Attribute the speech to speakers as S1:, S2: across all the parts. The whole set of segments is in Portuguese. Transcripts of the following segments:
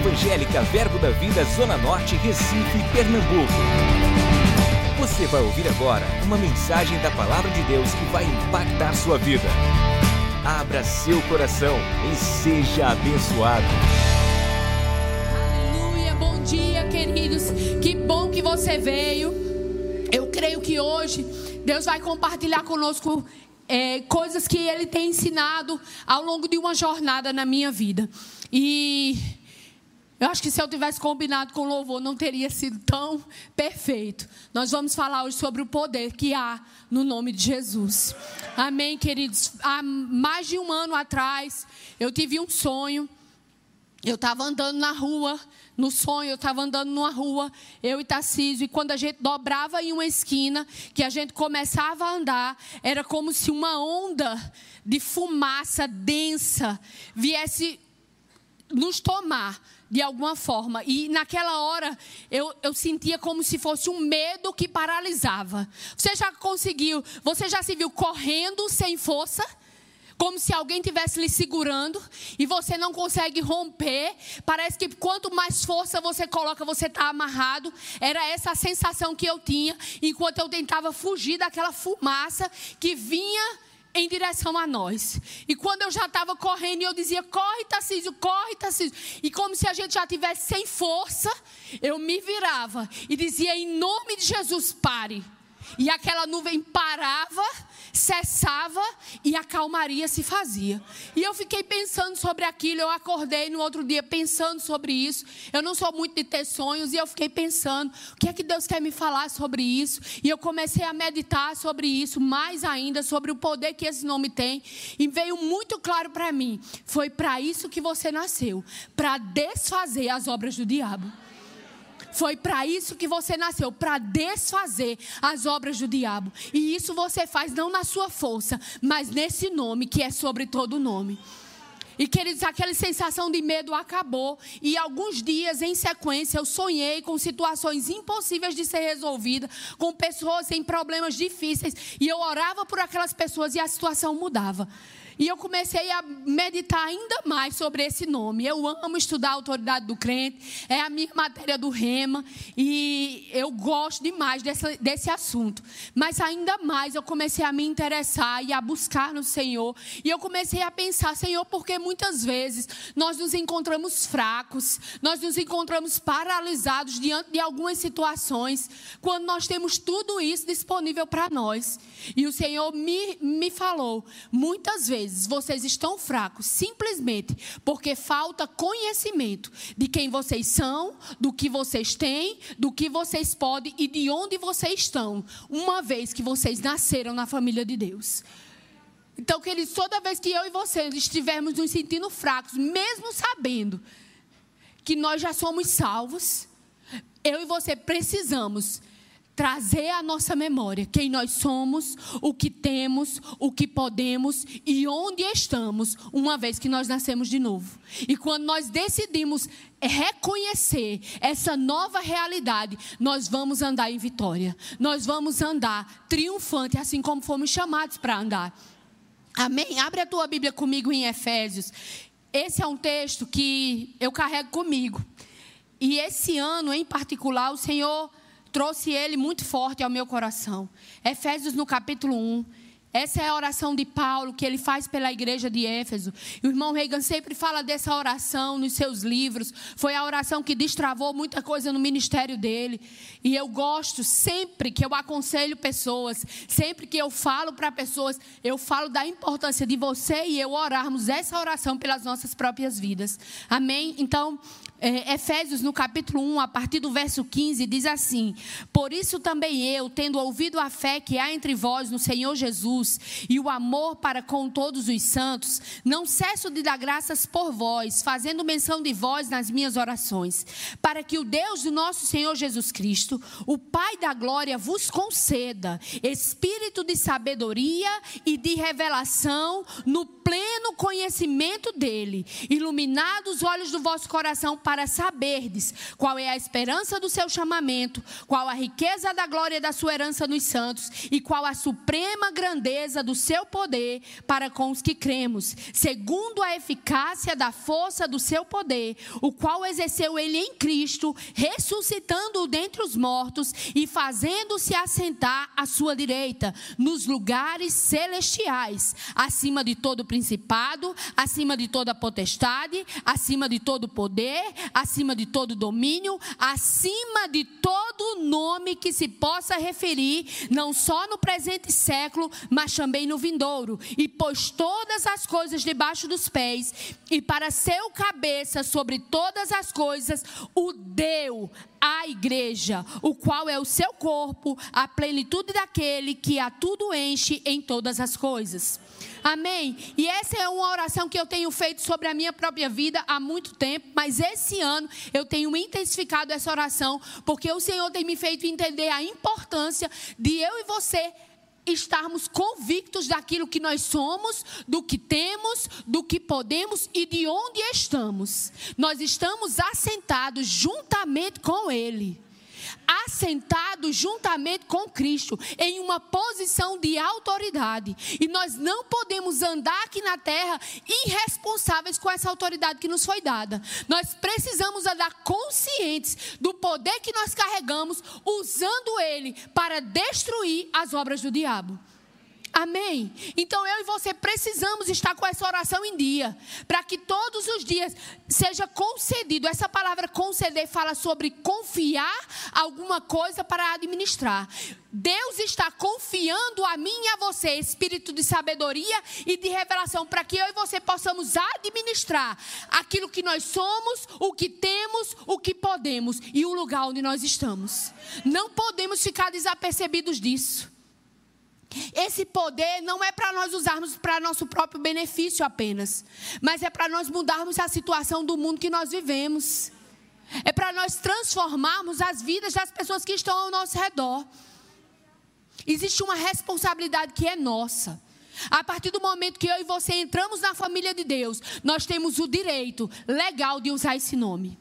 S1: Evangélica Verbo da Vida Zona Norte, Recife, Pernambuco. Você vai ouvir agora uma mensagem da Palavra de Deus que vai impactar sua vida. Abra seu coração e seja abençoado.
S2: Aleluia, bom dia, queridos. Que bom que você veio. Eu creio que hoje Deus vai compartilhar conosco é, coisas que Ele tem ensinado ao longo de uma jornada na minha vida. E eu acho que se eu tivesse combinado com louvor, não teria sido tão perfeito. Nós vamos falar hoje sobre o poder que há no nome de Jesus. Amém, queridos? Há mais de um ano atrás, eu tive um sonho. Eu estava andando na rua, no sonho, eu estava andando numa rua, eu e Tarcísio, e quando a gente dobrava em uma esquina, que a gente começava a andar, era como se uma onda de fumaça densa viesse nos tomar de alguma forma. E naquela hora eu, eu sentia como se fosse um medo que paralisava. Você já conseguiu, você já se viu correndo sem força? Como se alguém tivesse lhe segurando e você não consegue romper. Parece que quanto mais força você coloca, você está amarrado. Era essa a sensação que eu tinha enquanto eu tentava fugir daquela fumaça que vinha em direção a nós. E quando eu já estava correndo, eu dizia: corre, Tarcísio, corre, Tarcísio. E como se a gente já tivesse sem força, eu me virava e dizia: em nome de Jesus, pare. E aquela nuvem parava cessava e a calmaria se fazia. E eu fiquei pensando sobre aquilo, eu acordei no outro dia pensando sobre isso. Eu não sou muito de ter sonhos e eu fiquei pensando, o que é que Deus quer me falar sobre isso? E eu comecei a meditar sobre isso, mais ainda sobre o poder que esse nome tem, e veio muito claro para mim, foi para isso que você nasceu, para desfazer as obras do diabo. Foi para isso que você nasceu, para desfazer as obras do diabo. E isso você faz não na sua força, mas nesse nome que é sobre todo nome. E queridos, aquela sensação de medo acabou. E alguns dias em sequência eu sonhei com situações impossíveis de ser resolvidas, com pessoas em problemas difíceis. E eu orava por aquelas pessoas e a situação mudava. E eu comecei a meditar ainda mais sobre esse nome. Eu amo estudar a autoridade do crente, é a minha matéria do rema, e eu gosto demais desse, desse assunto. Mas ainda mais eu comecei a me interessar e a buscar no Senhor. E eu comecei a pensar, Senhor, porque muitas vezes nós nos encontramos fracos, nós nos encontramos paralisados diante de algumas situações, quando nós temos tudo isso disponível para nós. E o Senhor me, me falou, muitas vezes, vezes vocês estão fracos simplesmente porque falta conhecimento de quem vocês são, do que vocês têm, do que vocês podem e de onde vocês estão, uma vez que vocês nasceram na família de Deus. Então, queridos, toda vez que eu e vocês estivermos nos sentindo fracos, mesmo sabendo que nós já somos salvos, eu e você precisamos trazer à nossa memória quem nós somos, o que temos, o que podemos e onde estamos, uma vez que nós nascemos de novo. E quando nós decidimos reconhecer essa nova realidade, nós vamos andar em vitória. Nós vamos andar triunfante, assim como fomos chamados para andar. Amém? Abre a tua Bíblia comigo em Efésios. Esse é um texto que eu carrego comigo. E esse ano em particular, o Senhor trouxe ele muito forte ao meu coração. Efésios no capítulo 1. Essa é a oração de Paulo que ele faz pela igreja de Éfeso. E o irmão Reagan sempre fala dessa oração nos seus livros. Foi a oração que destravou muita coisa no ministério dele. E eu gosto sempre que eu aconselho pessoas, sempre que eu falo para pessoas, eu falo da importância de você e eu orarmos essa oração pelas nossas próprias vidas. Amém? Então, é, Efésios, no capítulo 1, a partir do verso 15, diz assim: Por isso também eu, tendo ouvido a fé que há entre vós no Senhor Jesus e o amor para com todos os santos, não cesso de dar graças por vós, fazendo menção de vós nas minhas orações, para que o Deus do nosso Senhor Jesus Cristo, o Pai da glória, vos conceda espírito de sabedoria e de revelação no pleno conhecimento dele, iluminados os olhos do vosso coração para saberdes qual é a esperança do seu chamamento, qual a riqueza da glória da sua herança nos santos e qual a suprema grandeza do seu poder para com os que cremos, segundo a eficácia da força do seu poder, o qual exerceu ele em Cristo, ressuscitando-o dentre os mortos e fazendo-se assentar à sua direita, nos lugares celestiais, acima de todo principado, acima de toda potestade, acima de todo poder, acima de todo domínio, acima de todo nome que se possa referir, não só no presente século, mas também no vindouro. E pôs todas as coisas debaixo dos pés, e para seu cabeça sobre todas as coisas, o deu à igreja, o qual é o seu corpo, a plenitude daquele que a tudo enche em todas as coisas. Amém? E essa é uma oração que eu tenho feito sobre a minha própria vida há muito tempo, mas esse ano eu tenho intensificado essa oração, porque o Senhor tem me feito entender a importância de eu e você estarmos convictos daquilo que nós somos, do que temos, do que podemos e de onde estamos. Nós estamos assentados juntamente com Ele assentados juntamente com Cristo, em uma posição de autoridade. E nós não podemos andar aqui na terra irresponsáveis com essa autoridade que nos foi dada. Nós precisamos andar conscientes do poder que nós carregamos, usando ele para destruir as obras do diabo. Amém? Então eu e você precisamos estar com essa oração em dia, para que todos os dias seja concedido. Essa palavra conceder fala sobre confiar alguma coisa para administrar. Deus está confiando a mim e a você espírito de sabedoria e de revelação para que eu e você possamos administrar aquilo que nós somos, o que temos, o que podemos e o lugar onde nós estamos. Não podemos ficar desapercebidos disso. Esse poder não é para nós usarmos para nosso próprio benefício apenas, mas é para nós mudarmos a situação do mundo que nós vivemos. É para nós transformarmos as vidas das pessoas que estão ao nosso redor. Existe uma responsabilidade que é nossa. A partir do momento que eu e você entramos na família de Deus, nós temos o direito legal de usar esse nome.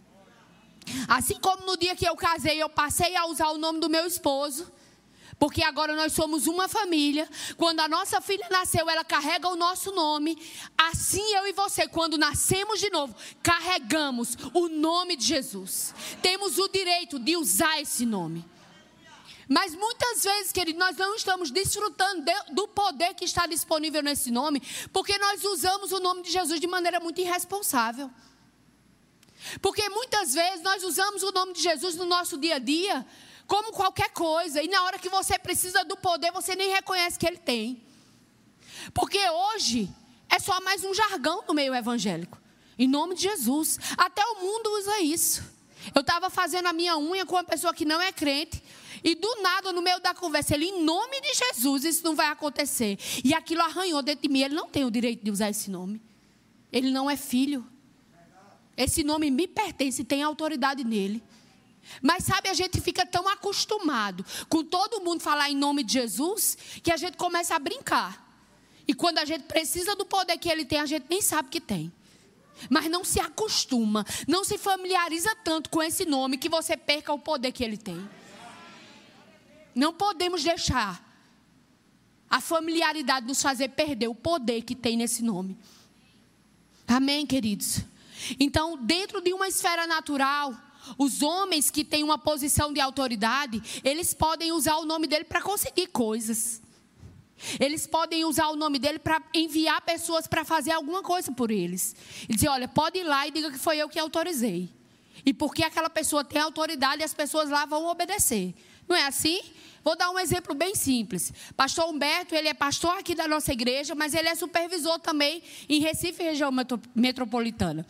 S2: Assim como no dia que eu casei, eu passei a usar o nome do meu esposo. Porque agora nós somos uma família. Quando a nossa filha nasceu, ela carrega o nosso nome. Assim eu e você, quando nascemos de novo, carregamos o nome de Jesus. Temos o direito de usar esse nome. Mas muitas vezes, querido, nós não estamos desfrutando de, do poder que está disponível nesse nome, porque nós usamos o nome de Jesus de maneira muito irresponsável. Porque muitas vezes nós usamos o nome de Jesus no nosso dia a dia como qualquer coisa. E na hora que você precisa do poder, você nem reconhece que ele tem. Porque hoje é só mais um jargão no meio evangélico. Em nome de Jesus. Até o mundo usa isso. Eu estava fazendo a minha unha com uma pessoa que não é crente. E do nada, no meio da conversa, ele, em nome de Jesus, isso não vai acontecer. E aquilo arranhou dentro de mim. Ele não tem o direito de usar esse nome. Ele não é filho. Esse nome me pertence tem autoridade nele. Mas sabe, a gente fica tão acostumado com todo mundo falar em nome de Jesus que a gente começa a brincar. E quando a gente precisa do poder que ele tem, a gente nem sabe que tem. Mas não se acostuma, não se familiariza tanto com esse nome que você perca o poder que ele tem. Não podemos deixar a familiaridade nos fazer perder o poder que tem nesse nome. Amém, queridos? Então, dentro de uma esfera natural, os homens que têm uma posição de autoridade, eles podem usar o nome dele para conseguir coisas. Eles podem usar o nome dele para enviar pessoas para fazer alguma coisa por eles. E dizer: olha, pode ir lá e diga que foi eu que autorizei. E porque aquela pessoa tem autoridade, as pessoas lá vão obedecer. Não é assim? Vou dar um exemplo bem simples. Pastor Humberto, ele é pastor aqui da nossa igreja, mas ele é supervisor também em Recife, região metropolitana.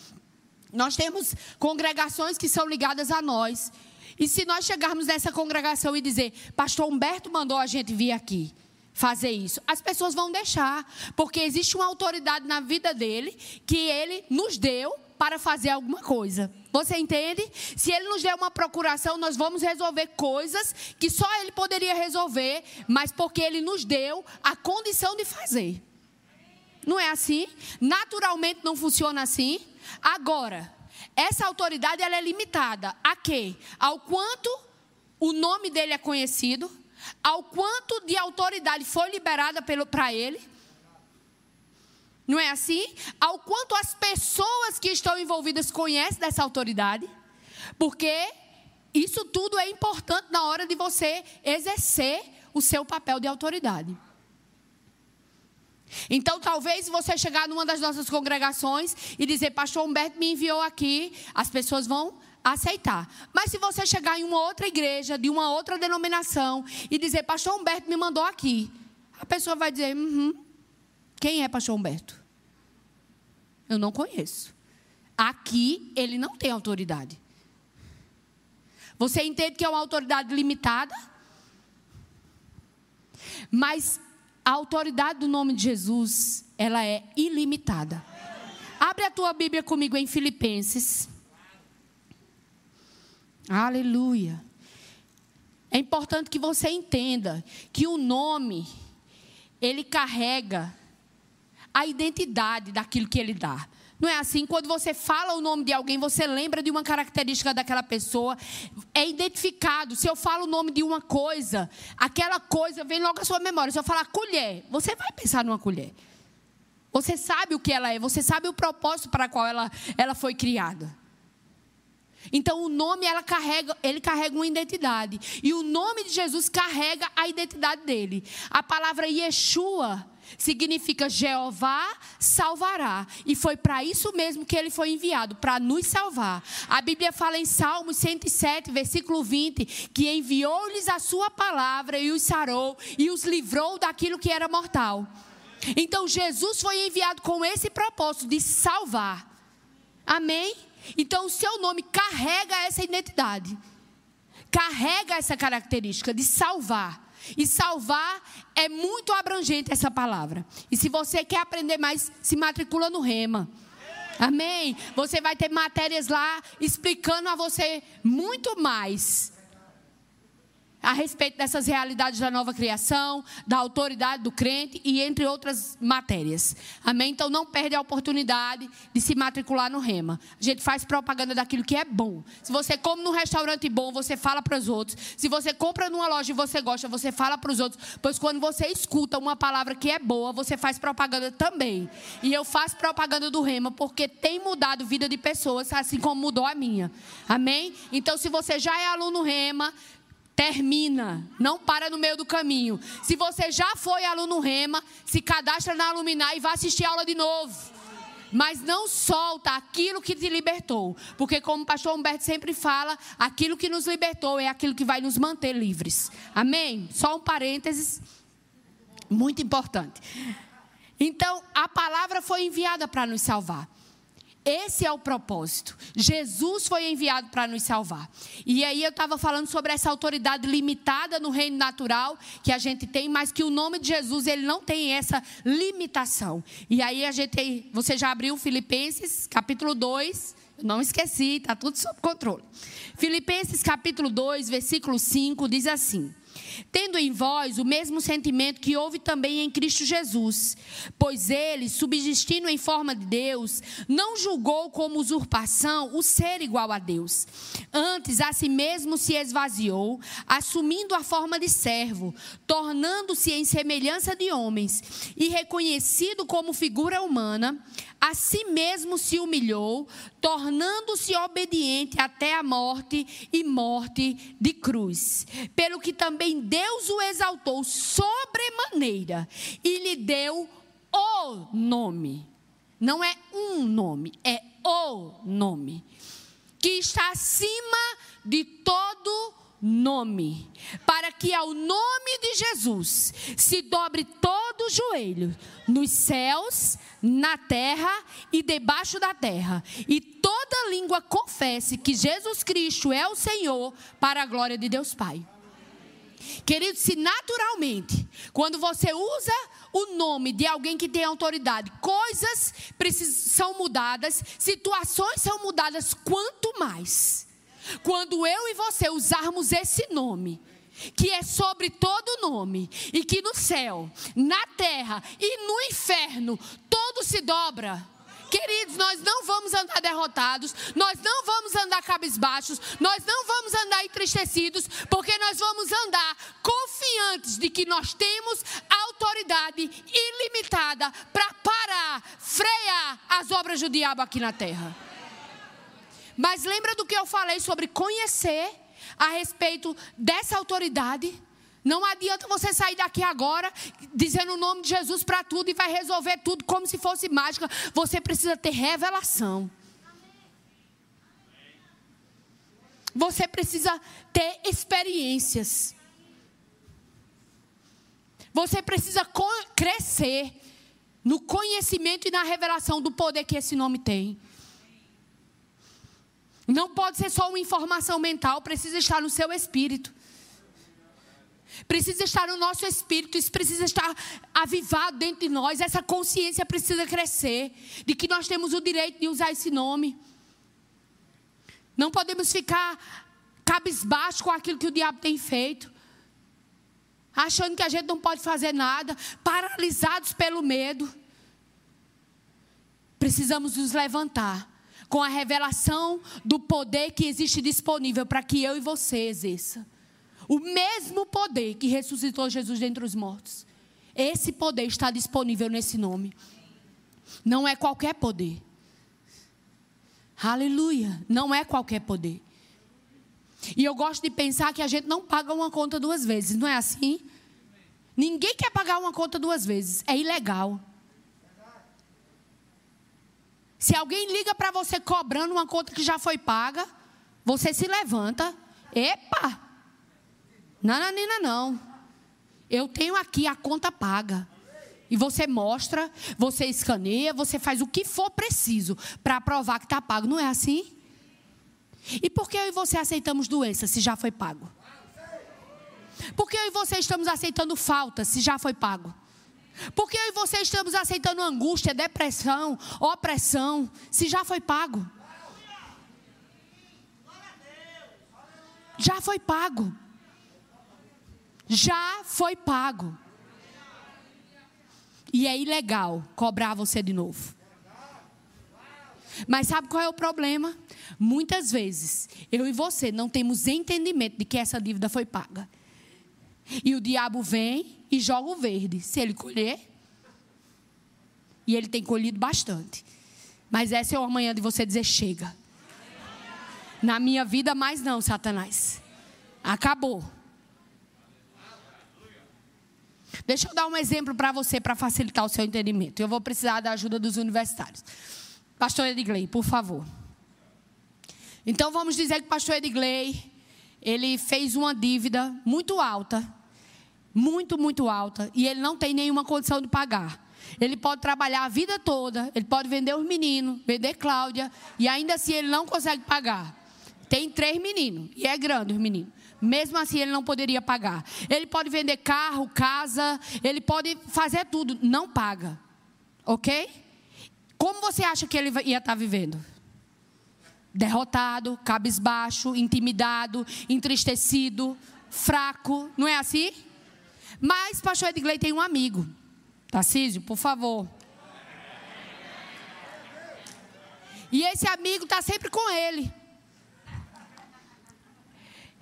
S2: Nós temos congregações que são ligadas a nós. E se nós chegarmos nessa congregação e dizer, Pastor Humberto mandou a gente vir aqui fazer isso, as pessoas vão deixar, porque existe uma autoridade na vida dele que ele nos deu para fazer alguma coisa. Você entende? Se ele nos der uma procuração, nós vamos resolver coisas que só ele poderia resolver, mas porque ele nos deu a condição de fazer. Não é assim? Naturalmente não funciona assim. Agora, essa autoridade ela é limitada a quê? Ao quanto o nome dele é conhecido, ao quanto de autoridade foi liberada para ele. Não é assim? Ao quanto as pessoas que estão envolvidas conhecem dessa autoridade. Porque isso tudo é importante na hora de você exercer o seu papel de autoridade. Então, talvez você chegar numa das nossas congregações e dizer, Pastor Humberto me enviou aqui, as pessoas vão aceitar. Mas se você chegar em uma outra igreja, de uma outra denominação, e dizer, Pastor Humberto me mandou aqui, a pessoa vai dizer, uhum, quem é Pastor Humberto? Eu não conheço. Aqui ele não tem autoridade. Você entende que é uma autoridade limitada? Mas a autoridade do nome de Jesus, ela é ilimitada. Abre a tua Bíblia comigo em Filipenses. Aleluia. É importante que você entenda que o nome ele carrega a identidade daquilo que ele dá. Não é assim? Quando você fala o nome de alguém, você lembra de uma característica daquela pessoa, é identificado. Se eu falo o nome de uma coisa, aquela coisa vem logo à sua memória. Se eu falar colher, você vai pensar numa colher. Você sabe o que ela é, você sabe o propósito para qual ela, ela foi criada. Então o nome ela carrega, ele carrega uma identidade. E o nome de Jesus carrega a identidade dele. A palavra Yeshua significa Jeová salvará. E foi para isso mesmo que ele foi enviado, para nos salvar. A Bíblia fala em Salmos 107, versículo 20, que enviou-lhes a sua palavra e os sarou e os livrou daquilo que era mortal. Então Jesus foi enviado com esse propósito de salvar. Amém? Então o seu nome carrega essa identidade. Carrega essa característica de salvar. E salvar é muito abrangente essa palavra. E se você quer aprender mais, se matricula no Rema. Amém? Você vai ter matérias lá explicando a você muito mais a respeito dessas realidades da nova criação, da autoridade do crente e entre outras matérias. Amém? Então não perde a oportunidade de se matricular no Rema. A gente faz propaganda daquilo que é bom. Se você come num restaurante bom, você fala para os outros. Se você compra numa loja e você gosta, você fala para os outros. Pois quando você escuta uma palavra que é boa, você faz propaganda também. E eu faço propaganda do Rema porque tem mudado a vida de pessoas, assim como mudou a minha. Amém? Então se você já é aluno Rema, termina, não para no meio do caminho. Se você já foi aluno Rema, se cadastra na Aluminar e vá assistir a aula de novo. Mas não solta aquilo que te libertou. Porque, como o pastor Humberto sempre fala, aquilo que nos libertou é aquilo que vai nos manter livres. Amém? Só um parênteses muito importante. Então, a palavra foi enviada para nos salvar. Esse é o propósito. Jesus foi enviado para nos salvar. E aí eu estava falando sobre essa autoridade limitada no reino natural que a gente tem, mas que o nome de Jesus ele não tem essa limitação. E aí a gente, você já abriu Filipenses capítulo 2, não esqueci, está tudo sob controle. Filipenses capítulo 2, versículo 5 diz assim: tendo em vós o mesmo sentimento que houve também em Cristo Jesus. Pois ele, subsistindo em forma de Deus, não julgou como usurpação o ser igual a Deus. Antes, a si mesmo se esvaziou, assumindo a forma de servo, tornando-se em semelhança de homens, e reconhecido como figura humana, a si mesmo se humilhou, tornando-se obediente até a morte e morte de cruz. Pelo que também Deus o exaltou sobremaneira e lhe deu o nome. Não é um nome, é o nome. Que está acima de todo nome, para que ao nome de Jesus se dobre todo o joelho, nos céus, na terra e debaixo da terra, e toda língua confesse que Jesus Cristo é o Senhor, para a glória de Deus Pai. Querido, se naturalmente, quando você usa o nome de alguém que tem autoridade, coisas são mudadas, situações são mudadas, quanto mais quando eu e você usarmos esse nome, que é sobre todo nome, e que no céu, na terra e no inferno, todo se dobra Queridos, nós não vamos andar derrotados, nós não vamos andar cabisbaixos, nós não vamos andar entristecidos, porque nós vamos andar confiantes de que nós temos autoridade ilimitada para parar, frear as obras do diabo aqui na terra. Mas lembra do que eu falei sobre conhecer a respeito dessa autoridade? Não adianta você sair daqui agora dizendo o nome de Jesus para tudo e vai resolver tudo como se fosse mágica. Você precisa ter revelação. Você precisa ter experiências. Você precisa crescer no conhecimento e na revelação do poder que esse nome tem. Não pode ser só uma informação mental, precisa estar no seu espírito. Precisa estar no nosso espírito, isso precisa estar avivado dentro de nós. Essa consciência precisa crescer de que nós temos o direito de usar esse nome. Não podemos ficar cabisbaixo com aquilo que o diabo tem feito, achando que a gente não pode fazer nada, paralisados pelo medo. Precisamos nos levantar com a revelação do poder que existe disponível para que eu e você exerça. O mesmo poder que ressuscitou Jesus dentre os mortos. Esse poder está disponível nesse nome. Não é qualquer poder. Aleluia. Não é qualquer poder. E eu gosto de pensar que a gente não paga uma conta duas vezes, não é assim? Ninguém quer pagar uma conta duas vezes. É ilegal. Se alguém liga para você cobrando uma conta que já foi paga, você se levanta. Epa! Nananina, não. Eu tenho aqui a conta paga. E você mostra, você escaneia, você faz o que for preciso para provar que está pago. Não é assim? E por que eu e você aceitamos doença se já foi pago? Por que eu e você estamos aceitando falta se já foi pago? Por que eu e você estamos aceitando angústia, depressão, opressão se já foi pago? Já foi pago já foi pago. E é ilegal cobrar você de novo. Mas sabe qual é o problema? Muitas vezes, eu e você não temos entendimento de que essa dívida foi paga. E o diabo vem e joga o verde. Se ele colher, e ele tem colhido bastante. Mas essa é uma manhã de você dizer: chega. Na minha vida, mais não, Satanás. Acabou. Deixa eu dar um exemplo para você para facilitar o seu entendimento. Eu vou precisar da ajuda dos universitários. Pastor Edgley, por favor. Então vamos dizer que o pastor Edgley, ele fez uma dívida muito alta, muito, muito alta, e ele não tem nenhuma condição de pagar. Ele pode trabalhar a vida toda, ele pode vender os meninos, vender Cláudia, e ainda assim ele não consegue pagar. Tem três meninos, e é grande os meninos. Mesmo assim, ele não poderia pagar. Ele pode vender carro, casa, ele pode fazer tudo, não paga. Ok? Como você acha que ele ia estar vivendo? Derrotado, cabisbaixo, intimidado, entristecido, fraco, não é assim? Mas pastor Edgley tem um amigo. Tarcísio, por favor. E esse amigo está sempre com ele.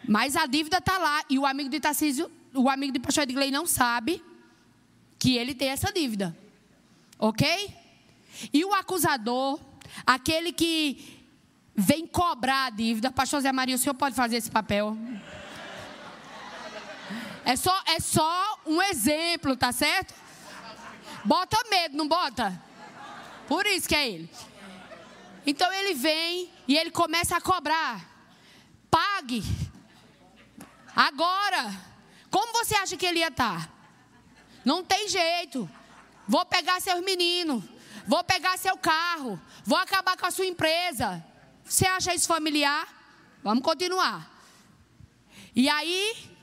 S2: Mas a dívida está lá. E o amigo de Tarcísio, o amigo de pastor Edgley não sabe que ele tem essa dívida. Ok? E o acusador, aquele que vem cobrar a dívida, pastor Zé Maria, o senhor pode fazer esse papel? É só, é só um exemplo, tá certo? Bota medo, não bota? Por isso que é ele. Então ele vem e ele começa a cobrar. Pague. Agora, como você acha que ele ia estar? Não tem jeito. Vou pegar seus meninos, vou pegar seu carro, vou acabar com a sua empresa. Você acha isso familiar? Vamos continuar. E aí,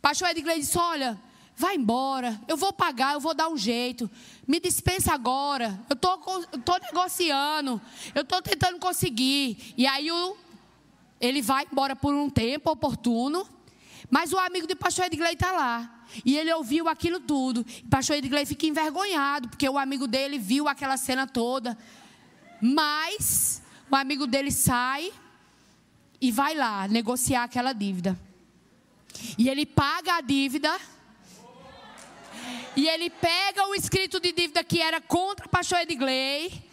S2: pastor Edgley disse: Olha, vai embora, eu vou pagar, eu vou dar um jeito. Me dispensa agora. Eu estou negociando, eu estou tentando conseguir. E aí o, ele vai embora por um tempo oportuno. Mas o amigo do pastor Edgley está lá. E ele ouviu aquilo tudo. O pastor Edgley fica envergonhado, porque o amigo dele viu aquela cena toda. Mas o amigo dele sai e vai lá negociar aquela dívida. E ele paga a dívida. E ele pega o escrito de dívida que era contra pastor Edgley.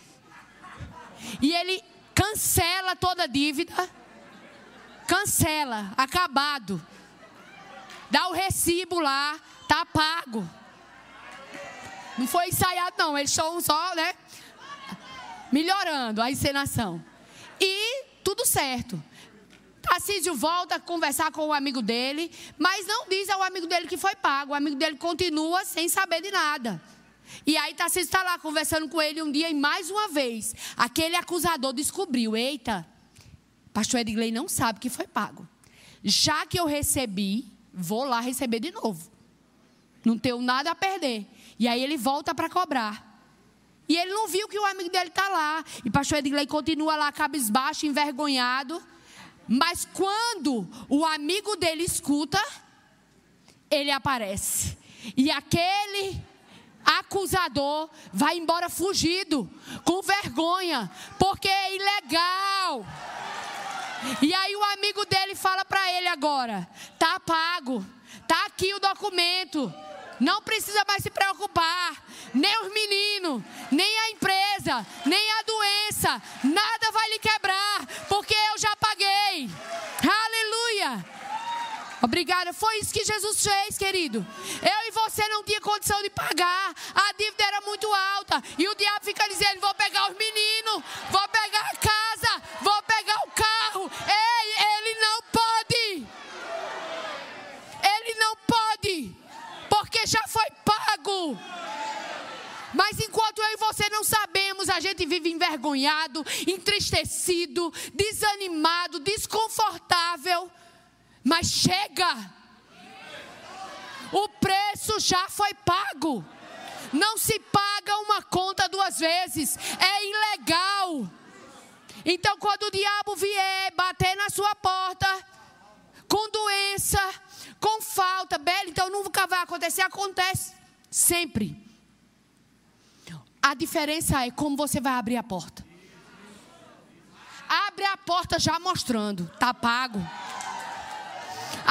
S2: E ele cancela toda a dívida. Cancela, acabado. Dá o recibo lá, tá pago. Não foi ensaiado, não. Eles estão só, né? Melhorando a encenação. E tudo certo. Tarcísio volta a conversar com o amigo dele, mas não diz ao amigo dele que foi pago. O amigo dele continua sem saber de nada. E aí Tarcísio está lá conversando com ele um dia e mais uma vez, aquele acusador descobriu: eita, pastor Edgley não sabe que foi pago. Já que eu recebi, vou lá receber de novo. Não tenho nada a perder. E aí ele volta para cobrar. E ele não viu que o amigo dele está lá. E pastor Edgley continua lá, cabisbaixo, envergonhado. Mas quando o amigo dele escuta, ele aparece. E aquele acusador vai embora fugido, com vergonha, porque é ilegal. E aí o amigo dele fala para ele agora: tá pago, tá aqui o documento. Não precisa mais se preocupar. Nem os meninos, nem a empresa, nem a doença. Nada vai lhe quebrar, porque Aleluia. Obrigada. Foi isso que Jesus fez, querido. Eu e você não tinha condição de pagar. A dívida era muito alta. E o diabo fica dizendo: vou pegar os meninos, vou pegar a casa, vou pegar o carro. Ei, ele não pode. Ele não pode porque já foi pago. Eu e você não sabemos, a gente vive envergonhado, entristecido, desanimado, desconfortável. Mas chega! O preço já foi pago. Não se paga uma conta duas vezes. É ilegal. Então, quando o diabo vier bater na sua porta, com doença, com falta, bela, então nunca vai acontecer, acontece sempre. A diferença é como você vai abrir a porta. Abre a porta já mostrando, tá pago.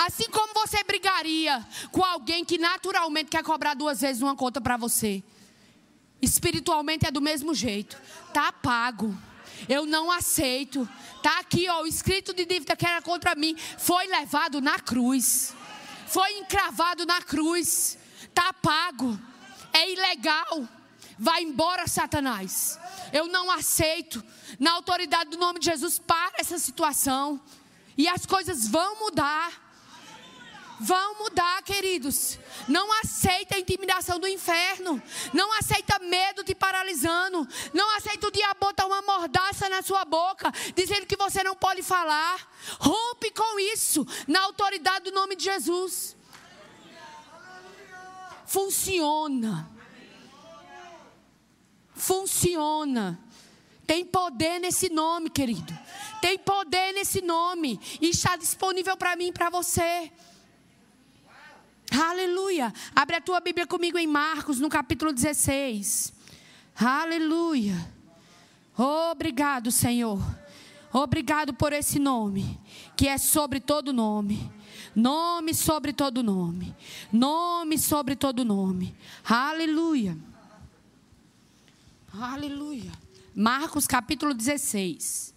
S2: Assim como você brigaria com alguém que naturalmente quer cobrar duas vezes uma conta para você. Espiritualmente é do mesmo jeito. Tá pago. Eu não aceito. Tá aqui, ó, o escrito de dívida que era contra mim foi levado na cruz foi encravado na cruz, está pago, é ilegal. Vai embora, Satanás. Eu não aceito. Na autoridade do nome de Jesus, para essa situação. E as coisas vão mudar. Vão mudar, queridos. Não aceita a intimidação do inferno. Não aceita medo te paralisando. Não aceita o diabo botar uma mordaça na sua boca, dizendo que você não pode falar. Rompe com isso, na autoridade do nome de Jesus. Funciona. Funciona. Tem poder nesse nome, querido. Tem poder nesse nome. E está disponível para mim e para você. Aleluia. Abre a tua Bíblia comigo em Marcos, no capítulo 16. Aleluia. Obrigado, Senhor. Obrigado por esse nome, que é sobre todo nome. Nome sobre todo nome. Nome sobre todo nome. Aleluia. Aleluia. Marcos capítulo 16.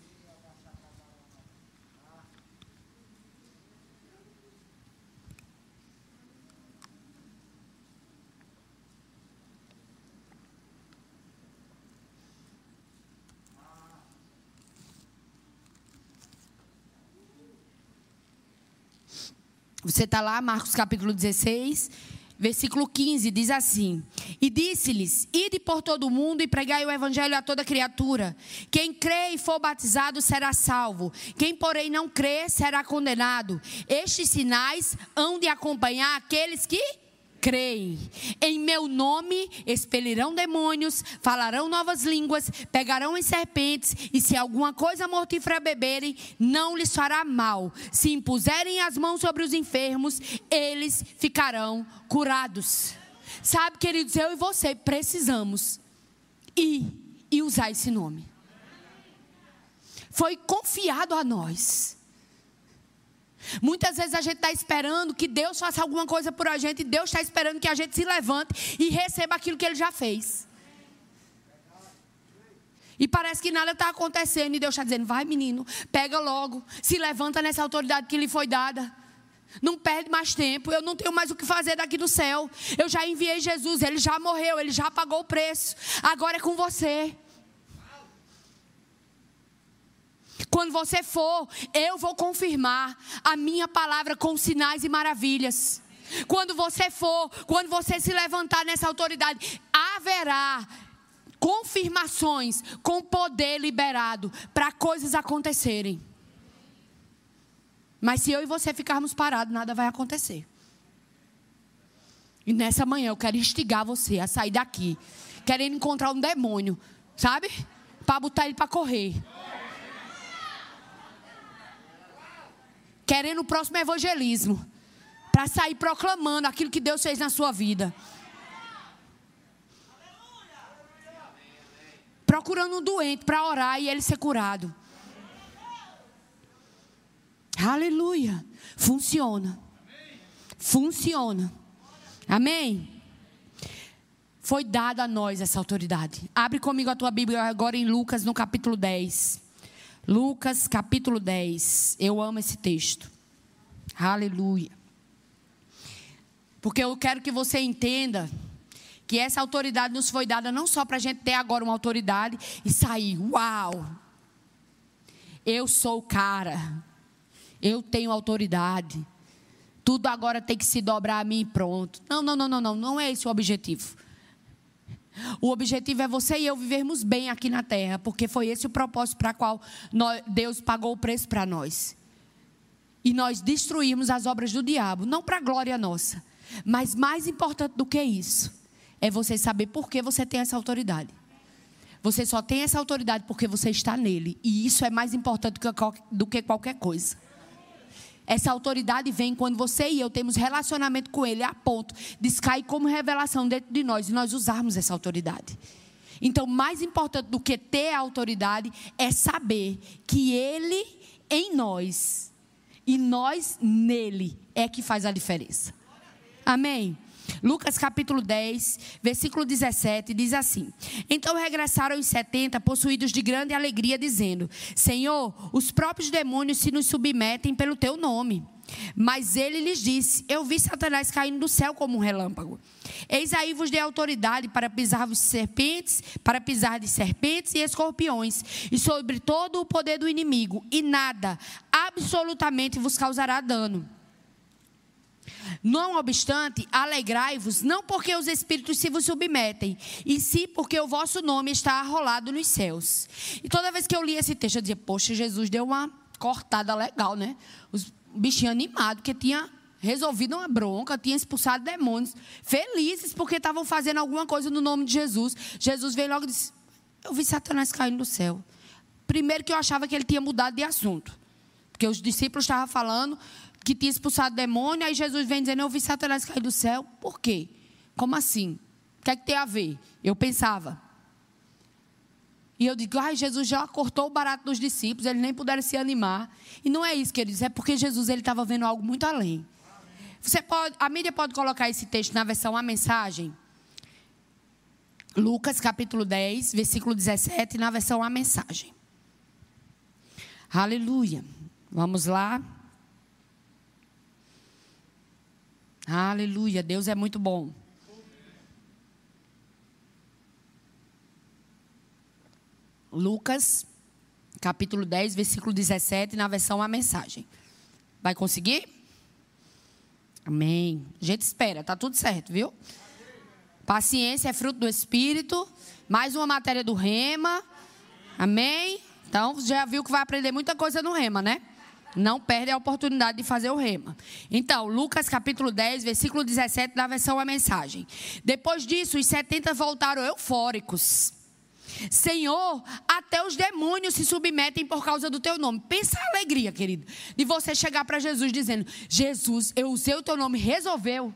S2: Você está lá, Marcos capítulo 16, versículo 15, diz assim: E disse-lhes: Ide por todo o mundo e pregai o evangelho a toda criatura. Quem crê e for batizado será salvo. Quem, porém, não crê será condenado. Estes sinais hão de acompanhar aqueles que creem. Em meu nome expelirão demônios, falarão novas línguas, pegarão em serpentes, e se alguma coisa mortífera beberem, não lhes fará mal. Se impuserem as mãos sobre os enfermos, eles ficarão curados. Sabe, queridos, eu e você precisamos ir e usar esse nome. foi confiado a nós. Muitas vezes a gente está esperando que Deus faça alguma coisa por a gente, e Deus está esperando que a gente se levante e receba aquilo que Ele já fez. E parece que nada está acontecendo, e Deus está dizendo: vai, menino, pega logo, se levanta nessa autoridade que lhe foi dada. Não perde mais tempo, eu não tenho mais o que fazer daqui do céu. Eu já enviei Jesus, ele já morreu, ele já pagou o preço. Agora é com você. Quando você for, eu vou confirmar a minha palavra com sinais e maravilhas. Quando você for, quando você se levantar nessa autoridade, haverá confirmações com poder liberado para coisas acontecerem. Mas se eu e você ficarmos parados, nada vai acontecer. E nessa manhã eu quero instigar você a sair daqui, querendo encontrar um demônio, sabe? Para botar ele para correr. Querendo o próximo evangelismo, para sair proclamando aquilo que Deus fez na sua vida. Procurando um doente para orar e ele ser curado. Aleluia. Funciona. Funciona. Amém? Foi dada a nós essa autoridade. Abre comigo a tua Bíblia agora em Lucas, no capítulo 10. Lucas, capítulo 10. Eu amo esse texto. Aleluia. Porque eu quero que você entenda que essa autoridade nos foi dada não só para a gente ter agora uma autoridade e sair, uau, eu sou o cara, eu tenho autoridade. Tudo agora tem que se dobrar a mim e pronto. Não, não, não, não, não. Não é esse o objetivo. O objetivo é você e eu vivermos bem aqui na terra, porque foi esse o propósito para qual nós, Deus pagou o preço para nós. E nós destruirmos as obras do diabo, não para a glória nossa. Mas mais importante do que isso, é você saber por que você tem essa autoridade. Você só tem essa autoridade porque você está nele. E isso é mais importante do que qualquer coisa. Essa autoridade vem quando você e eu temos relacionamento com Ele a ponto de cair como revelação dentro de nós e nós usarmos essa autoridade. Então, mais importante do que ter a autoridade é saber que Ele em nós e nós nele é que faz a diferença. Amém? Lucas capítulo 10, versículo 17, diz assim: Então regressaram os setenta, possuídos de grande alegria, dizendo: Senhor, os próprios demônios se nos submetem pelo teu nome. Mas ele lhes disse: Eu vi Satanás caindo do céu como um relâmpago. Eis aí vos dei autoridade para pisar de serpentes, para pisar de serpentes e escorpiões, e sobre todo o poder do inimigo, e nada, absolutamente vos causará dano. Não obstante, alegrai-vos, não porque os espíritos se vos submetem, e sim porque o vosso nome está arrolado nos céus. E toda vez que eu li esse texto, eu dizia, poxa, Jesus deu uma cortada legal, né? Os bichinhos animados, que tinha resolvido uma bronca, tinha expulsado demônios, felizes porque estavam fazendo alguma coisa no nome de Jesus. Jesus veio logo e disse: Eu vi Satanás caindo do céu. Primeiro que eu achava que ele tinha mudado de assunto. Porque os discípulos estavam falando que tinha expulsado demônio, aí Jesus vem dizendo: Eu vi Satanás cair do céu. Por quê? Como assim? O que é que tem a ver? Eu pensava. E eu digo, ai, Jesus já cortou o barato dos discípulos, eles nem puderam se animar. E não é isso, queridos, é porque Jesus ele estava vendo algo muito além. Você pode, a mídia pode colocar esse texto na versão A Mensagem. Lucas capítulo 10, versículo 17, na versão A Mensagem. Aleluia. Vamos lá. Aleluia, Deus é muito bom. Lucas, capítulo 10, versículo 17, na versão A Mensagem. Vai conseguir? Amém. A gente espera, tá tudo certo, viu? Paciência é fruto do Espírito. Mais uma matéria do Rema. Amém? Então, já viu que vai aprender muita coisa no Rema, né? Não perde a oportunidade de fazer o rema. Então, Lucas capítulo 10, versículo 17, da versão a mensagem. Depois disso, os 70 voltaram eufóricos. Senhor, até os demônios se submetem por causa do teu nome. Pensa a alegria, querido, de você chegar para Jesus dizendo: Jesus, eu usei o teu nome, resolveu.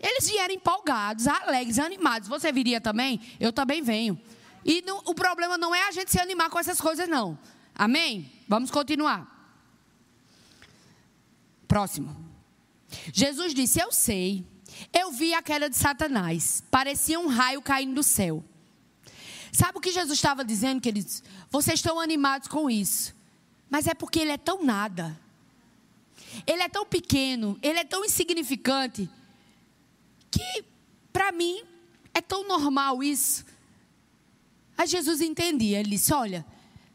S2: Eles vieram empolgados, alegres, animados. Você viria também? Eu também venho. E não, o problema não é a gente se animar com essas coisas, não. Amém? Vamos continuar. Próximo. Jesus disse: Eu sei. Eu vi a queda de Satanás. Parecia um raio caindo do céu. Sabe o que Jesus estava dizendo, queridos? Vocês estão animados com isso. Mas é porque ele é tão nada. Ele é tão pequeno, ele é tão insignificante, que para mim é tão normal isso. Aí Jesus entendia, ele disse: Olha,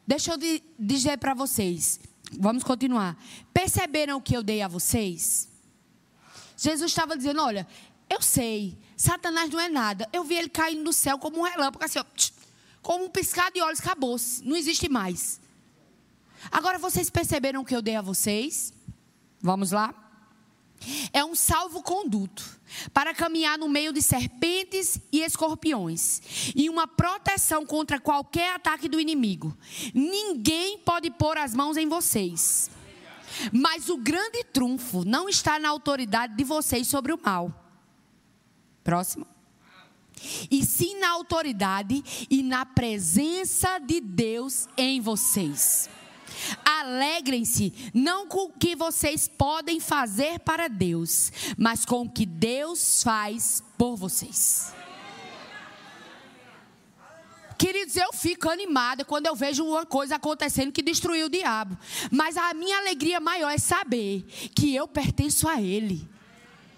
S2: deixa eu dizer para vocês, vamos continuar. Perceberam o que eu dei a vocês? Jesus estava dizendo: Olha, eu sei, Satanás não é nada. Eu vi ele caindo no céu como um relâmpago, assim, ó, como um piscar de olhos, acabou-se, não existe mais. Agora vocês perceberam o que eu dei a vocês? Vamos lá? É um salvo-conduto para caminhar no meio de serpentes e escorpiões e uma proteção contra qualquer ataque do inimigo. Ninguém pode pôr as mãos em vocês. Mas o grande trunfo não está na autoridade de vocês sobre o mal. Próximo. E sim na autoridade e na presença de Deus em vocês. Alegrem-se, não com o que vocês podem fazer para Deus, mas com o que Deus faz por vocês. Queridos, eu fico animada quando eu vejo uma coisa acontecendo que destruiu o diabo. Mas a minha alegria maior é saber que eu pertenço a Ele.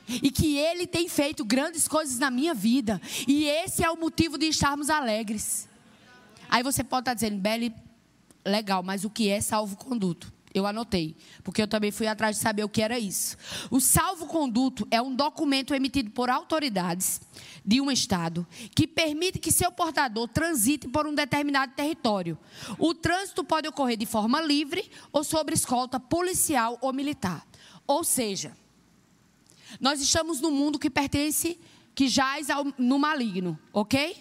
S2: E que Ele tem feito grandes coisas na minha vida. E esse é o motivo de estarmos alegres. Aí você pode estar dizendo, Beli, legal, mas o que é salvo-conduto? Eu anotei, porque eu também fui atrás de saber o que era isso. O salvo-conduto é um documento emitido por autoridades de um estado que permite que seu portador transite por um determinado território. O trânsito pode ocorrer de forma livre ou sob escolta policial ou militar. Ou seja, nós estamos num mundo que pertence, que jaz ao, no maligno, ok?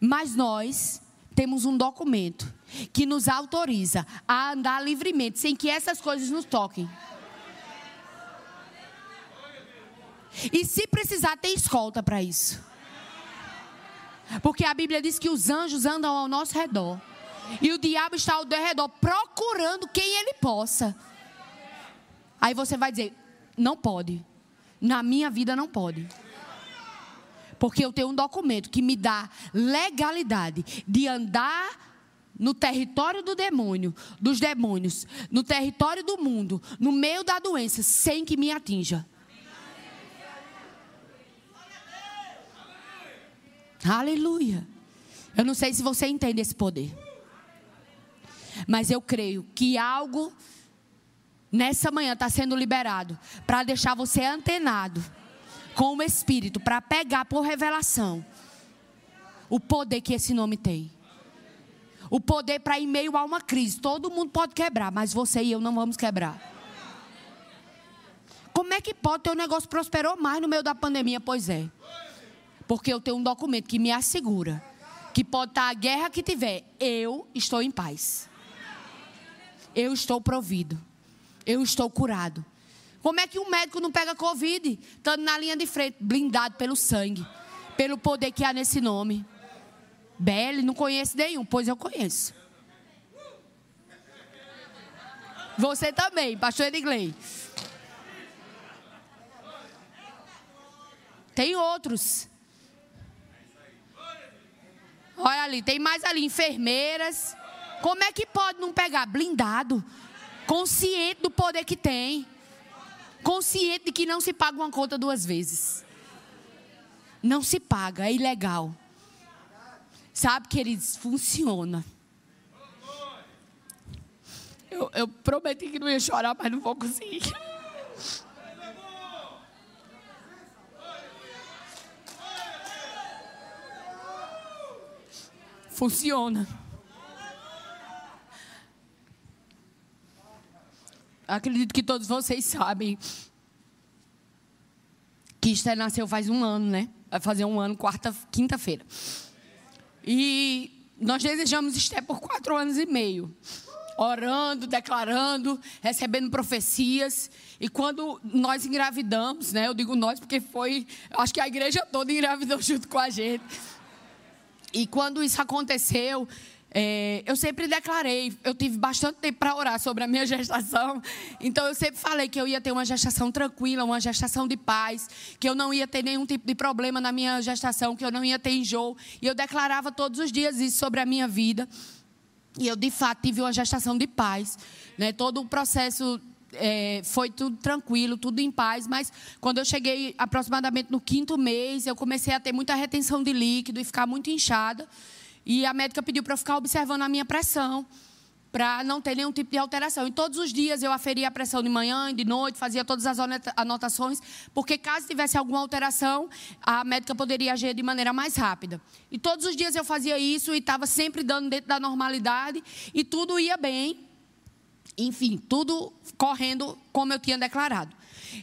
S2: Mas nós temos um documento que nos autoriza a andar livremente, sem que essas coisas nos toquem. E se precisar, tem escolta para isso. Porque a Bíblia diz que os anjos andam ao nosso redor. E o diabo está ao redor procurando quem ele possa. Aí você vai dizer: não pode. Na minha vida não pode. Porque eu tenho um documento que me dá legalidade de andar no território do demônio, dos demônios, no território do mundo, no meio da doença, sem que me atinja. Aleluia. Eu não sei se você entende esse poder. Mas eu creio que algo nessa manhã está sendo liberado para deixar você antenado com o Espírito para pegar por revelação o poder que esse nome tem. O poder para, em meio a uma crise, todo mundo pode quebrar, mas você e eu não vamos quebrar. Como é que pode ter um negócio prosperou mais no meio da pandemia? Pois é. Porque eu tenho um documento que me assegura que pode estar a guerra que tiver, eu estou em paz. Eu estou provido. Eu estou curado. Como é que um médico não pega Covid, estando na linha de frente, blindado pelo sangue, pelo poder que há nesse nome? Belle, não conhece nenhum, pois eu conheço. Você também, pastor Edgley. Tem outros. Olha ali, tem mais ali, enfermeiras. Como é que pode não pegar? Blindado. Consciente do poder que tem consciente de que não se paga uma conta duas vezes. Não se paga, é ilegal. Sabe, queridos, funciona. Eu, eu prometi que não ia chorar, mas não vou conseguir. Funciona. Acredito que todos vocês sabem que Esther nasceu faz um ano, né? Vai fazer um ano, quarta, quinta-feira. E nós desejamos Esther por quatro anos e meio. Orando, declarando, recebendo profecias. E quando nós engravidamos, né? Eu digo nós porque foi. Acho que a igreja toda engravidou junto com a gente. E quando isso aconteceu, é, eu sempre declarei, eu tive bastante tempo para orar sobre a minha gestação, então eu sempre falei que eu ia ter uma gestação tranquila, uma gestação de paz, que eu não ia ter nenhum tipo de problema na minha gestação, que eu não ia ter enjoo, e eu declarava todos os dias isso sobre a minha vida. E eu, de fato, tive uma gestação de paz. Né? Todo o processo é, foi tudo tranquilo, tudo em paz, mas quando eu cheguei aproximadamente no quinto mês, eu comecei a ter muita retenção de líquido e ficar muito inchada. E a médica pediu para eu ficar observando a minha pressão, para não ter nenhum tipo de alteração. E todos os dias eu aferia a pressão de manhã e de noite, fazia todas as anotações, porque caso tivesse alguma alteração, a médica poderia agir de maneira mais rápida. E todos os dias eu fazia isso e estava sempre dando dentro da normalidade e tudo ia bem. Enfim, tudo correndo como eu tinha declarado.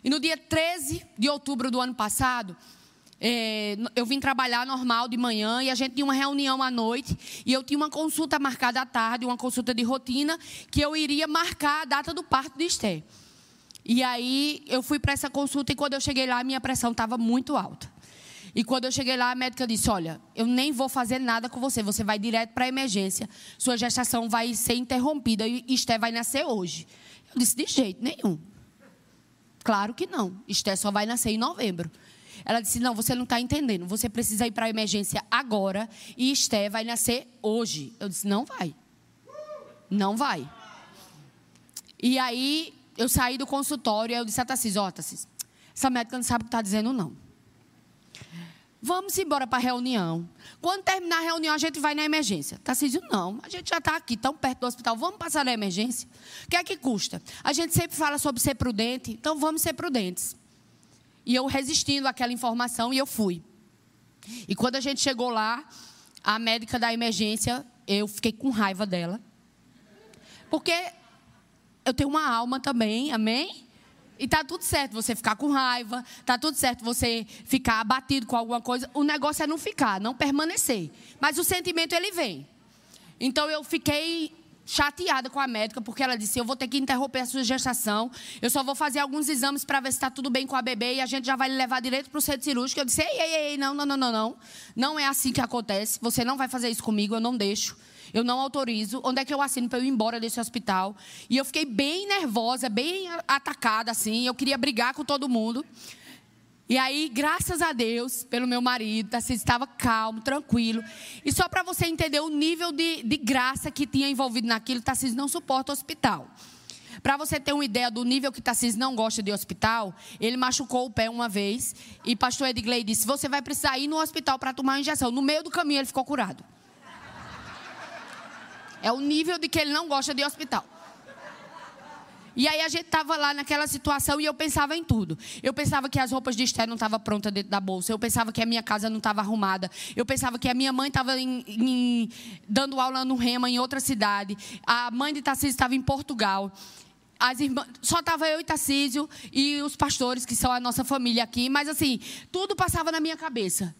S2: E no dia 13 de outubro do ano passado, é, eu vim trabalhar normal de manhã e a gente tinha uma reunião à noite e eu tinha uma consulta marcada à tarde, uma consulta de rotina, que eu iria marcar a data do parto de Esther. E aí eu fui para essa consulta e quando eu cheguei lá, minha pressão estava muito alta. E quando eu cheguei lá, a médica disse: Olha, eu nem vou fazer nada com você, você vai direto para a emergência, sua gestação vai ser interrompida e Esther vai nascer hoje. Eu disse: De jeito nenhum. Claro que não. Esther só vai nascer em novembro. Ela disse: Não, você não está entendendo. Você precisa ir para a emergência agora e Esté vai nascer hoje. Eu disse: Não vai. Não vai. E aí eu saí do consultório e eu disse a Tassis: Ó, Tassis, essa médica não sabe o que está dizendo, não. Vamos embora para a reunião. Quando terminar a reunião, a gente vai na emergência. Tarcísio, não. A gente já está aqui, tão perto do hospital. Vamos passar na emergência? O que é que custa? A gente sempre fala sobre ser prudente, então vamos ser prudentes. E eu resistindo àquela informação e eu fui. E quando a gente chegou lá, a médica da emergência, eu fiquei com raiva dela. Porque eu tenho uma alma também, amém? E tá tudo certo você ficar com raiva, tá tudo certo você ficar abatido com alguma coisa. O negócio é não ficar, não permanecer. Mas o sentimento ele vem. Então eu fiquei chateada com a médica, porque ela disse: Eu vou ter que interromper a sua gestação. Eu só vou fazer alguns exames para ver se está tudo bem com a bebê e a gente já vai levar direito para o centro cirúrgico. Eu disse: Ei, ei, ei, não, não, não, não, não. Não é assim que acontece. Você não vai fazer isso comigo, eu não deixo. Eu não autorizo. Onde é que eu assino para eu ir embora desse hospital? E eu fiquei bem nervosa, bem atacada, assim. Eu queria brigar com todo mundo. E aí, graças a Deus, pelo meu marido, Tarcísio estava calmo, tranquilo. E só para você entender o nível de, de graça que tinha envolvido naquilo, Tarcísio não suporta hospital. Para você ter uma ideia do nível que Tarcísio não gosta de hospital, ele machucou o pé uma vez e pastor Edgley disse: Você vai precisar ir no hospital para tomar uma injeção. No meio do caminho ele ficou curado. É o nível de que ele não gosta de hospital. E aí a gente estava lá naquela situação e eu pensava em tudo. Eu pensava que as roupas de Esther não estavam prontas dentro da bolsa. Eu pensava que a minha casa não estava arrumada. Eu pensava que a minha mãe estava dando aula no Rema, em outra cidade. A mãe de Tarcísio estava em Portugal. As irmãs, só estava eu e Tarcísio e os pastores, que são a nossa família aqui. Mas assim, tudo passava na minha cabeça.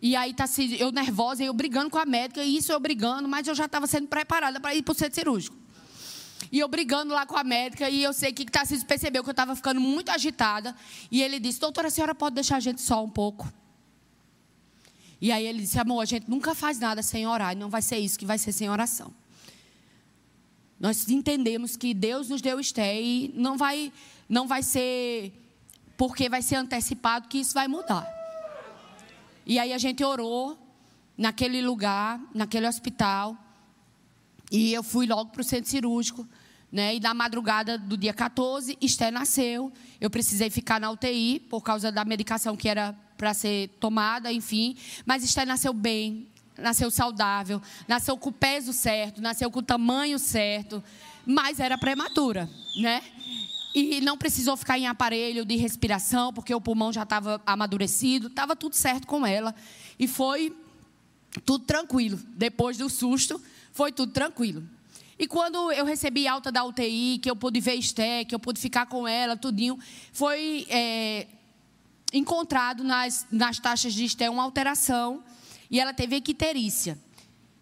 S2: E aí, Tarcísio, eu nervosa, eu brigando com a médica, e isso eu brigando, mas eu já estava sendo preparada para ir para o centro cirúrgico. E eu brigando lá com a médica, e eu sei que Tarcísio percebeu que eu estava ficando muito agitada. E ele disse: Doutora, a senhora pode deixar a gente só um pouco? E aí ele disse: Amor, a gente nunca faz nada sem orar, e não vai ser isso que vai ser sem oração. Nós entendemos que Deus nos deu Esté e não vai, não vai ser porque vai ser antecipado que isso vai mudar. E aí a gente orou naquele lugar, naquele hospital. E eu fui logo para o centro cirúrgico. Né? E na madrugada do dia 14, Esté nasceu. Eu precisei ficar na UTI por causa da medicação que era para ser tomada, enfim. Mas Esté nasceu bem, nasceu saudável, nasceu com o peso certo, nasceu com o tamanho certo, mas era prematura, né? E não precisou ficar em aparelho de respiração, porque o pulmão já estava amadurecido, estava tudo certo com ela. E foi tudo tranquilo. Depois do susto, foi tudo tranquilo. E quando eu recebi alta da UTI, que eu pude ver Esté, que eu pude ficar com ela, tudinho, foi é, encontrado nas, nas taxas de Esté uma alteração e ela teve equiterícia.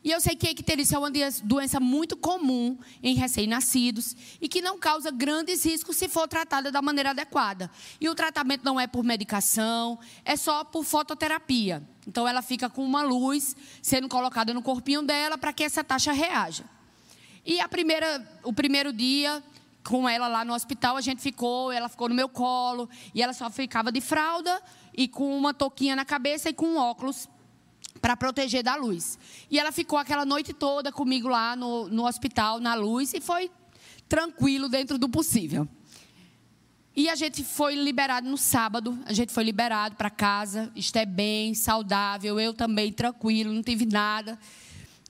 S2: E eu sei que a icterícia é uma doença muito comum em recém-nascidos e que não causa grandes riscos se for tratada da maneira adequada. E o tratamento não é por medicação, é só por fototerapia. Então ela fica com uma luz sendo colocada no corpinho dela para que essa taxa reaja. E a primeira, o primeiro dia com ela lá no hospital, a gente ficou, ela ficou no meu colo e ela só ficava de fralda e com uma touquinha na cabeça e com um óculos para proteger da luz. E ela ficou aquela noite toda comigo lá no, no hospital, na luz, e foi tranquilo dentro do possível. E a gente foi liberado no sábado, a gente foi liberado para casa, Esté bem, saudável, eu também tranquilo, não tive nada.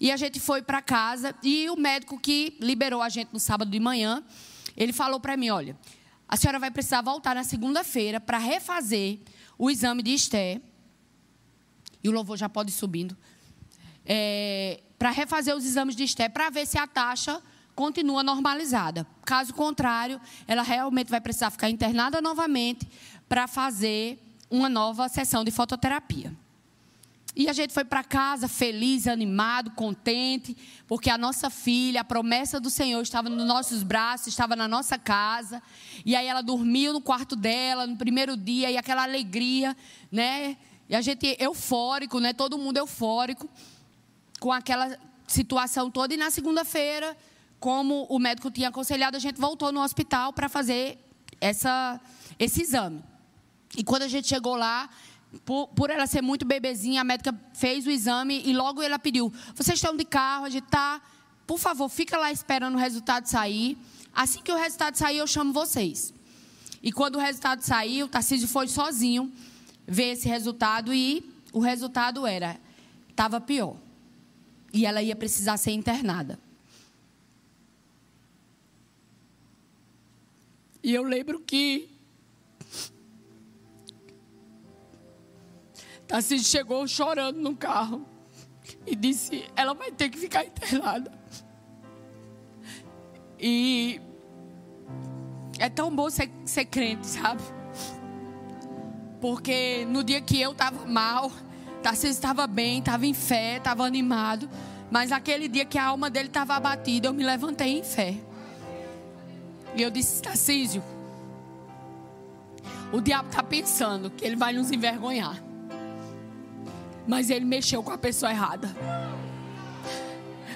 S2: E a gente foi para casa e o médico que liberou a gente no sábado de manhã, ele falou para mim, olha, a senhora vai precisar voltar na segunda-feira para refazer o exame de Esté e o louvor já pode ir subindo, é, para refazer os exames de esté, para ver se a taxa continua normalizada. Caso contrário, ela realmente vai precisar ficar internada novamente para fazer uma nova sessão de fototerapia. E a gente foi para casa feliz, animado, contente, porque a nossa filha, a promessa do Senhor estava nos nossos braços, estava na nossa casa. E aí ela dormiu no quarto dela no primeiro dia e aquela alegria, né? E a gente eufórico, né? Todo mundo eufórico com aquela situação toda. E na segunda-feira, como o médico tinha aconselhado, a gente voltou no hospital para fazer essa, esse exame. E quando a gente chegou lá, por, por, ela ser muito bebezinha, a médica fez o exame e logo ela pediu: vocês estão de carro, a gente está. Por favor, fica lá esperando o resultado sair. Assim que o resultado sair, eu chamo vocês. E quando o resultado saiu, o Tarcísio foi sozinho ver esse resultado e o resultado era estava pior. E ela ia precisar ser internada. E eu lembro que Tarcísio chegou chorando no carro e disse: ela vai ter que ficar internada. E é tão bom ser, ser crente, sabe? Porque no dia que eu estava mal, Tarcísio estava bem, estava em fé, estava animado. Mas aquele dia que a alma dele estava abatida, eu me levantei em fé. E eu disse, Tarcísio, o diabo está pensando que ele vai nos envergonhar. Mas ele mexeu com a pessoa errada.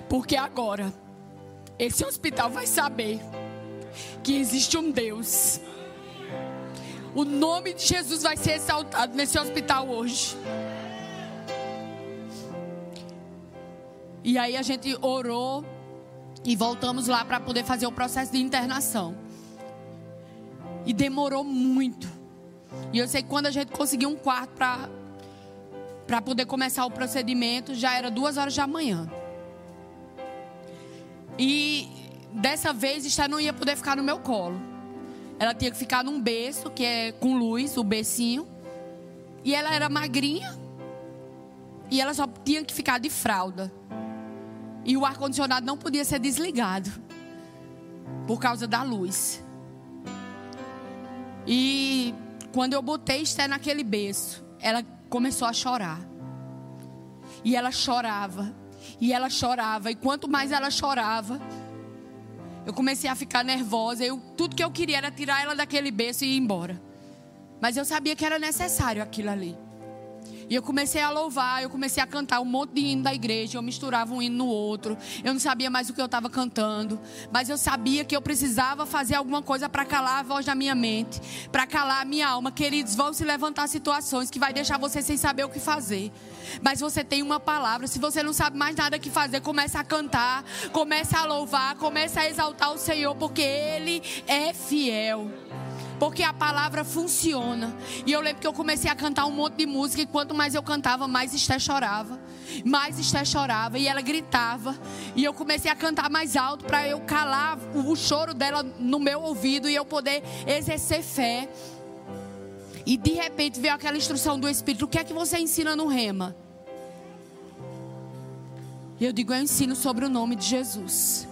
S2: Porque agora, esse hospital vai saber que existe um Deus o nome de Jesus vai ser exaltado nesse hospital hoje. E aí a gente orou e voltamos lá para poder fazer o processo de internação. E demorou muito. E eu sei que quando a gente conseguiu um quarto para para poder começar o procedimento, já era duas horas da manhã. E dessa vez, Esther não ia poder ficar no meu colo. Ela tinha que ficar num berço, que é com luz, o bercinho. E ela era magrinha. E ela só tinha que ficar de fralda. E o ar-condicionado não podia ser desligado. Por causa da luz. E quando eu botei Esté naquele berço, ela começou a chorar. E ela chorava. E ela chorava. E quanto mais ela chorava, eu comecei a ficar nervosa. Eu, tudo que eu queria era tirar ela daquele berço e ir embora. Mas eu sabia que era necessário aquilo ali. E eu comecei a louvar, eu comecei a cantar um monte de hino da igreja. Eu misturava um hino no outro. Eu não sabia mais o que eu estava cantando. Mas eu sabia que eu precisava fazer alguma coisa para calar a voz da minha mente, para calar a minha alma. Queridos, vão se levantar situações que vai deixar você sem saber o que fazer. Mas você tem uma palavra. Se você não sabe mais nada que fazer, começa a cantar, começa a louvar, começa a exaltar o Senhor, porque Ele é fiel. Porque a palavra funciona. E eu lembro que eu comecei a cantar um monte de música. E quanto mais eu cantava, mais Esté chorava. Mais Esté chorava. E ela gritava. E eu comecei a cantar mais alto para eu calar o choro dela no meu ouvido. E eu poder exercer fé. E de repente veio aquela instrução do Espírito: O que é que você ensina no rema? E eu digo: Eu ensino sobre o nome de Jesus.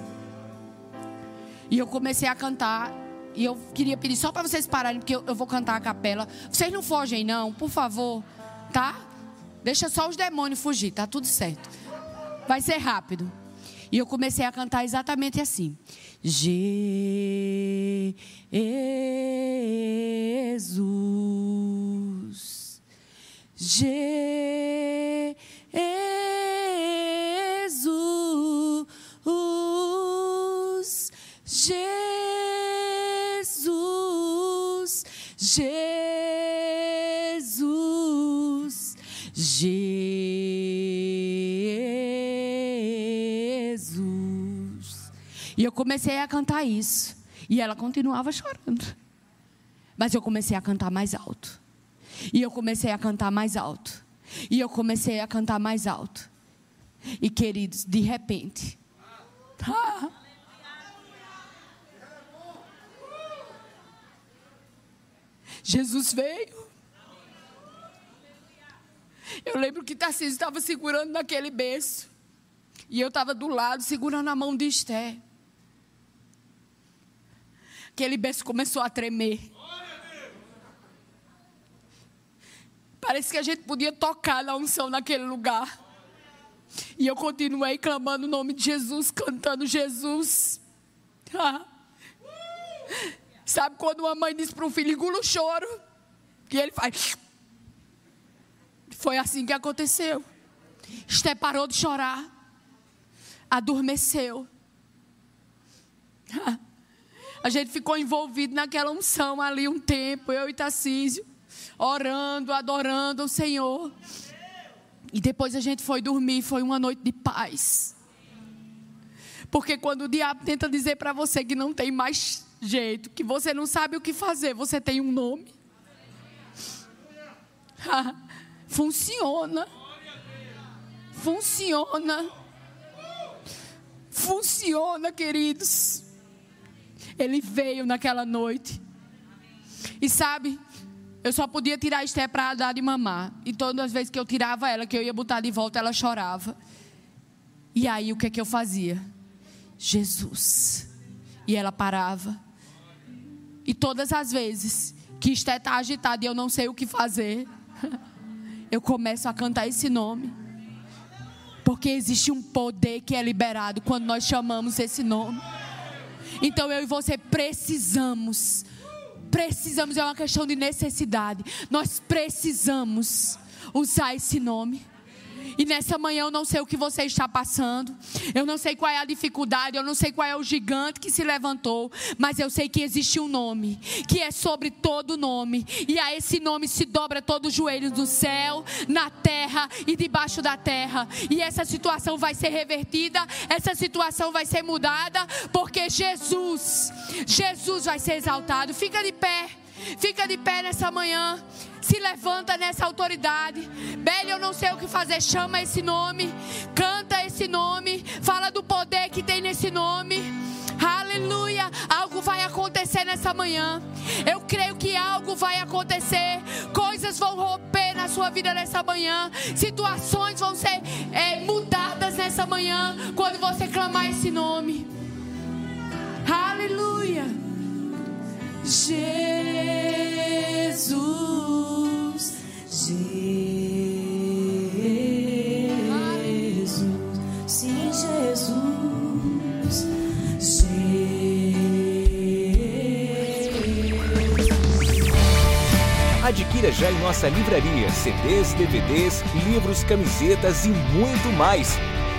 S2: E eu comecei a cantar. E eu queria pedir só para vocês pararem, porque eu, eu vou cantar a capela. Vocês não fogem, não, por favor, tá? Deixa só os demônios fugir, tá tudo certo. Vai ser rápido. E eu comecei a cantar exatamente assim. Jesus. Jesus. Eu comecei a cantar isso. E ela continuava chorando. Mas eu comecei a cantar mais alto. E eu comecei a cantar mais alto. E eu comecei a cantar mais alto. E queridos, de repente. Ah, Jesus veio. Eu lembro que Tarcísio estava segurando naquele berço. E eu estava do lado, segurando a mão de Esté. Aquele berço começou a tremer. Parece que a gente podia tocar na unção naquele lugar. E eu continuei clamando o nome de Jesus, cantando Jesus. Ah. Sabe quando uma mãe diz para um filho, engula o choro? E ele faz. Foi assim que aconteceu. Esté parou de chorar. Adormeceu. A gente ficou envolvido naquela unção ali um tempo, eu e Tarcísio, orando, adorando o Senhor. E depois a gente foi dormir, foi uma noite de paz. Porque quando o diabo tenta dizer para você que não tem mais jeito, que você não sabe o que fazer, você tem um nome. Funciona. Funciona. Funciona, queridos. Ele veio naquela noite. E sabe, eu só podia tirar a Esté para dar de mamar. E todas as vezes que eu tirava ela, que eu ia botar de volta, ela chorava. E aí o que é que eu fazia? Jesus. E ela parava. E todas as vezes que Esté está agitada e eu não sei o que fazer, eu começo a cantar esse nome. Porque existe um poder que é liberado quando nós chamamos esse nome. Então eu e você precisamos, precisamos, é uma questão de necessidade. Nós precisamos usar esse nome. E nessa manhã eu não sei o que você está passando. Eu não sei qual é a dificuldade, eu não sei qual é o gigante que se levantou, mas eu sei que existe um nome, que é sobre todo nome. E a esse nome se dobra todo o joelho do céu, na terra e debaixo da terra. E essa situação vai ser revertida, essa situação vai ser mudada, porque Jesus, Jesus vai ser exaltado. Fica de pé. Fica de pé nessa manhã. Se levanta nessa autoridade. Bele, eu não sei o que fazer. Chama esse nome. Canta esse nome. Fala do poder que tem nesse nome. Aleluia. Algo vai acontecer nessa manhã. Eu creio que algo vai acontecer. Coisas vão romper na sua vida nessa manhã. Situações vão ser é, mudadas nessa manhã. Quando você clamar esse nome. Aleluia. Jesus,
S3: Jesus, sim, Jesus, Jesus.
S1: Adquira já em nossa livraria CDs, DVDs, livros, camisetas e muito mais.